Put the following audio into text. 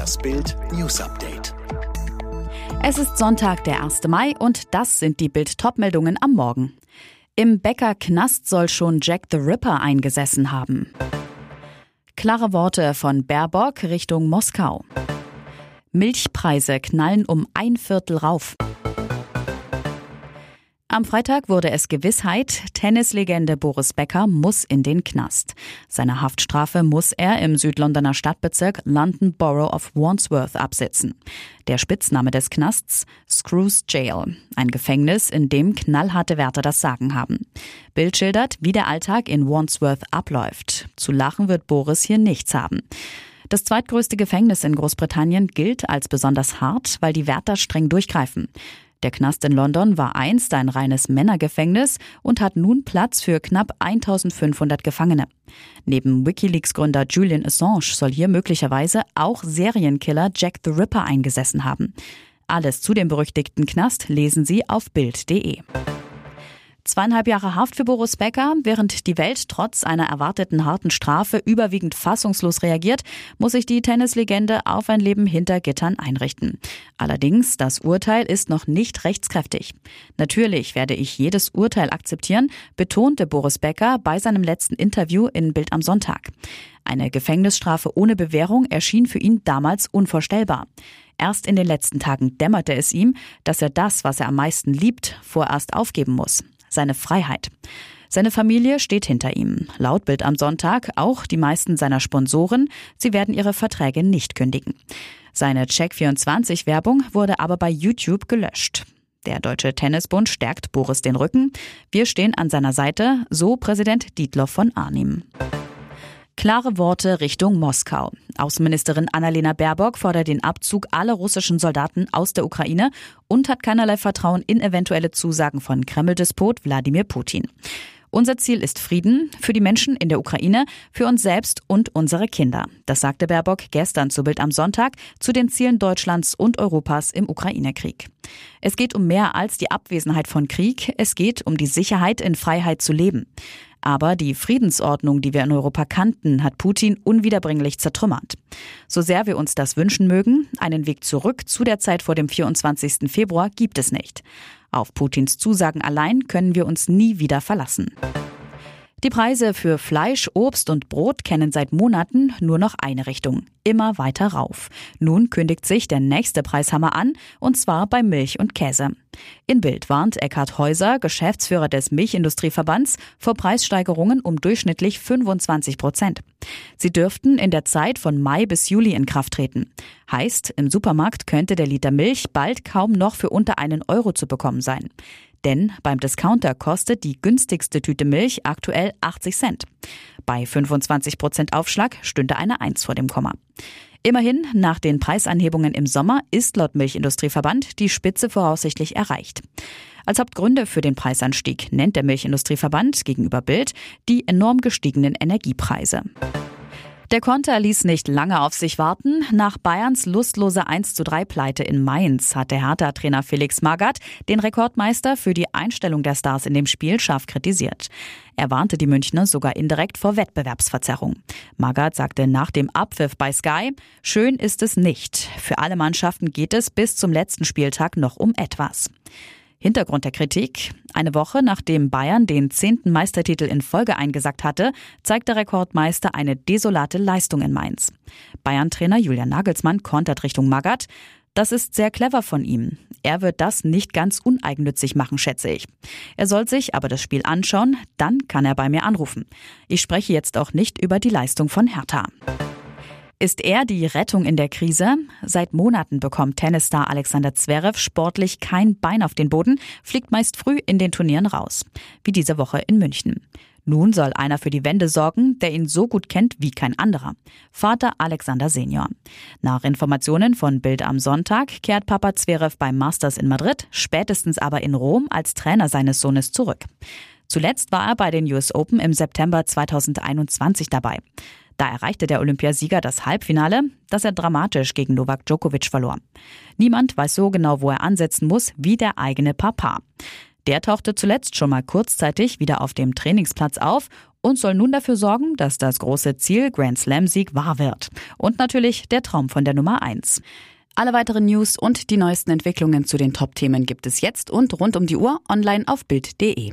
Das Bild News Update. Es ist Sonntag, der 1. Mai und das sind die Bild-Top-Meldungen am Morgen. Im Bäcker Knast soll schon Jack the Ripper eingesessen haben. Klare Worte von Baerbock Richtung Moskau. Milchpreise knallen um ein Viertel rauf. Am Freitag wurde es Gewissheit, Tennislegende Boris Becker muss in den Knast. Seine Haftstrafe muss er im Südlondoner Stadtbezirk London Borough of Wandsworth absitzen. Der Spitzname des Knasts Screws Jail, ein Gefängnis, in dem knallharte Wärter das Sagen haben. Bild schildert, wie der Alltag in Wandsworth abläuft. Zu lachen wird Boris hier nichts haben. Das zweitgrößte Gefängnis in Großbritannien gilt als besonders hart, weil die Wärter streng durchgreifen. Der Knast in London war einst ein reines Männergefängnis und hat nun Platz für knapp 1500 Gefangene. Neben Wikileaks-Gründer Julian Assange soll hier möglicherweise auch Serienkiller Jack the Ripper eingesessen haben. Alles zu dem berüchtigten Knast lesen Sie auf Bild.de. Zweieinhalb Jahre Haft für Boris Becker. Während die Welt trotz einer erwarteten harten Strafe überwiegend fassungslos reagiert, muss sich die Tennislegende auf ein Leben hinter Gittern einrichten. Allerdings, das Urteil ist noch nicht rechtskräftig. Natürlich werde ich jedes Urteil akzeptieren, betonte Boris Becker bei seinem letzten Interview in Bild am Sonntag. Eine Gefängnisstrafe ohne Bewährung erschien für ihn damals unvorstellbar. Erst in den letzten Tagen dämmerte es ihm, dass er das, was er am meisten liebt, vorerst aufgeben muss seine Freiheit. Seine Familie steht hinter ihm. Laut Bild am Sonntag auch die meisten seiner Sponsoren. Sie werden ihre Verträge nicht kündigen. Seine Check24-Werbung wurde aber bei YouTube gelöscht. Der Deutsche Tennisbund stärkt Boris den Rücken. Wir stehen an seiner Seite, so Präsident Dietloff von Arnim. Klare Worte Richtung Moskau. Außenministerin Annalena Baerbock fordert den Abzug aller russischen Soldaten aus der Ukraine und hat keinerlei Vertrauen in eventuelle Zusagen von Kreml-Despot Wladimir Putin. Unser Ziel ist Frieden für die Menschen in der Ukraine, für uns selbst und unsere Kinder. Das sagte Baerbock gestern zu Bild am Sonntag zu den Zielen Deutschlands und Europas im Ukraine-Krieg. Es geht um mehr als die Abwesenheit von Krieg. Es geht um die Sicherheit, in Freiheit zu leben. Aber die Friedensordnung, die wir in Europa kannten, hat Putin unwiederbringlich zertrümmert. So sehr wir uns das wünschen mögen, einen Weg zurück zu der Zeit vor dem 24. Februar gibt es nicht. Auf Putins Zusagen allein können wir uns nie wieder verlassen. Die Preise für Fleisch, Obst und Brot kennen seit Monaten nur noch eine Richtung. Immer weiter rauf. Nun kündigt sich der nächste Preishammer an, und zwar bei Milch und Käse. In Bild warnt Eckhard Häuser, Geschäftsführer des Milchindustrieverbands, vor Preissteigerungen um durchschnittlich 25 Prozent. Sie dürften in der Zeit von Mai bis Juli in Kraft treten. Heißt, im Supermarkt könnte der Liter Milch bald kaum noch für unter einen Euro zu bekommen sein. Denn beim Discounter kostet die günstigste Tüte Milch aktuell 80 Cent. Bei 25 Prozent Aufschlag stünde eine Eins vor dem Komma. Immerhin, nach den Preisanhebungen im Sommer ist laut Milchindustrieverband die Spitze voraussichtlich erreicht. Als Hauptgründe für den Preisanstieg nennt der Milchindustrieverband gegenüber Bild die enorm gestiegenen Energiepreise. Der Konter ließ nicht lange auf sich warten. Nach Bayerns lustlose 1 zu 3 Pleite in Mainz hat der Hertha-Trainer Felix Magath den Rekordmeister für die Einstellung der Stars in dem Spiel scharf kritisiert. Er warnte die Münchner sogar indirekt vor Wettbewerbsverzerrung. Magath sagte nach dem Abpfiff bei Sky, schön ist es nicht. Für alle Mannschaften geht es bis zum letzten Spieltag noch um etwas. Hintergrund der Kritik. Eine Woche nachdem Bayern den zehnten Meistertitel in Folge eingesackt hatte, zeigt der Rekordmeister eine desolate Leistung in Mainz. Bayern-Trainer Julian Nagelsmann kontert Richtung Magath. Das ist sehr clever von ihm. Er wird das nicht ganz uneigennützig machen, schätze ich. Er soll sich aber das Spiel anschauen, dann kann er bei mir anrufen. Ich spreche jetzt auch nicht über die Leistung von Hertha. Ist er die Rettung in der Krise? Seit Monaten bekommt Tennisstar Alexander Zverev sportlich kein Bein auf den Boden, fliegt meist früh in den Turnieren raus. Wie diese Woche in München. Nun soll einer für die Wende sorgen, der ihn so gut kennt wie kein anderer. Vater Alexander Senior. Nach Informationen von Bild am Sonntag kehrt Papa Zverev beim Masters in Madrid, spätestens aber in Rom als Trainer seines Sohnes zurück. Zuletzt war er bei den US Open im September 2021 dabei. Da erreichte der Olympiasieger das Halbfinale, das er dramatisch gegen Novak Djokovic verlor. Niemand weiß so genau, wo er ansetzen muss, wie der eigene Papa. Der tauchte zuletzt schon mal kurzzeitig wieder auf dem Trainingsplatz auf und soll nun dafür sorgen, dass das große Ziel Grand Slam-Sieg wahr wird. Und natürlich der Traum von der Nummer 1. Alle weiteren News und die neuesten Entwicklungen zu den Top-Themen gibt es jetzt und rund um die Uhr online auf Bild.de.